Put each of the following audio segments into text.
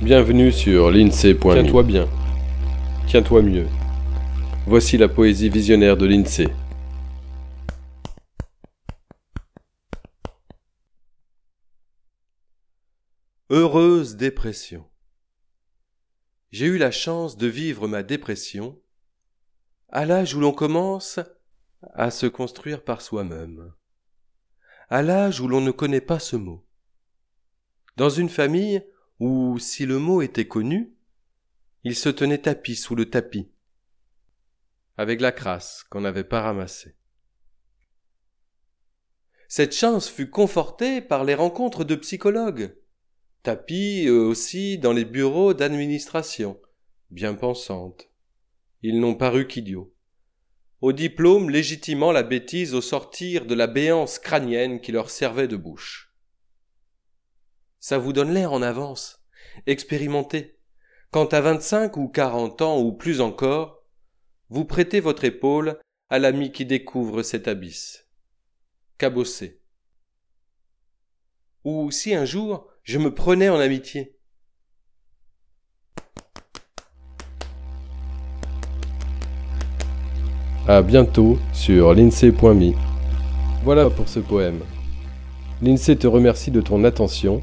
Bienvenue sur l'INSEE.me. Tiens-toi bien. Tiens-toi mieux. Voici la poésie visionnaire de l'INSEE. Heureuse dépression. J'ai eu la chance de vivre ma dépression à l'âge où l'on commence à se construire par soi-même, à l'âge où l'on ne connaît pas ce mot. Dans une famille où, si le mot était connu, il se tenait tapis sous le tapis, avec la crasse qu'on n'avait pas ramassée. Cette chance fut confortée par les rencontres de psychologues, tapis aussi dans les bureaux d'administration, bien pensantes. Ils n'ont paru qu'idiots. Au diplôme légitimant la bêtise au sortir de la béance crânienne qui leur servait de bouche. Ça vous donne l'air en avance. Expérimentez. Quand à vingt-cinq ou quarante ans ou plus encore, vous prêtez votre épaule à l'ami qui découvre cet abysse. Cabossé. Ou si un jour je me prenais en amitié. À bientôt sur l'INSEE.me. Voilà pour ce poème. L'INSEE te remercie de ton attention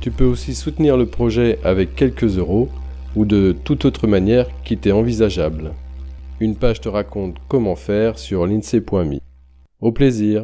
Tu peux aussi soutenir le projet avec quelques euros ou de toute autre manière qui t'est envisageable. Une page te raconte comment faire sur l'INSEE.me. Au plaisir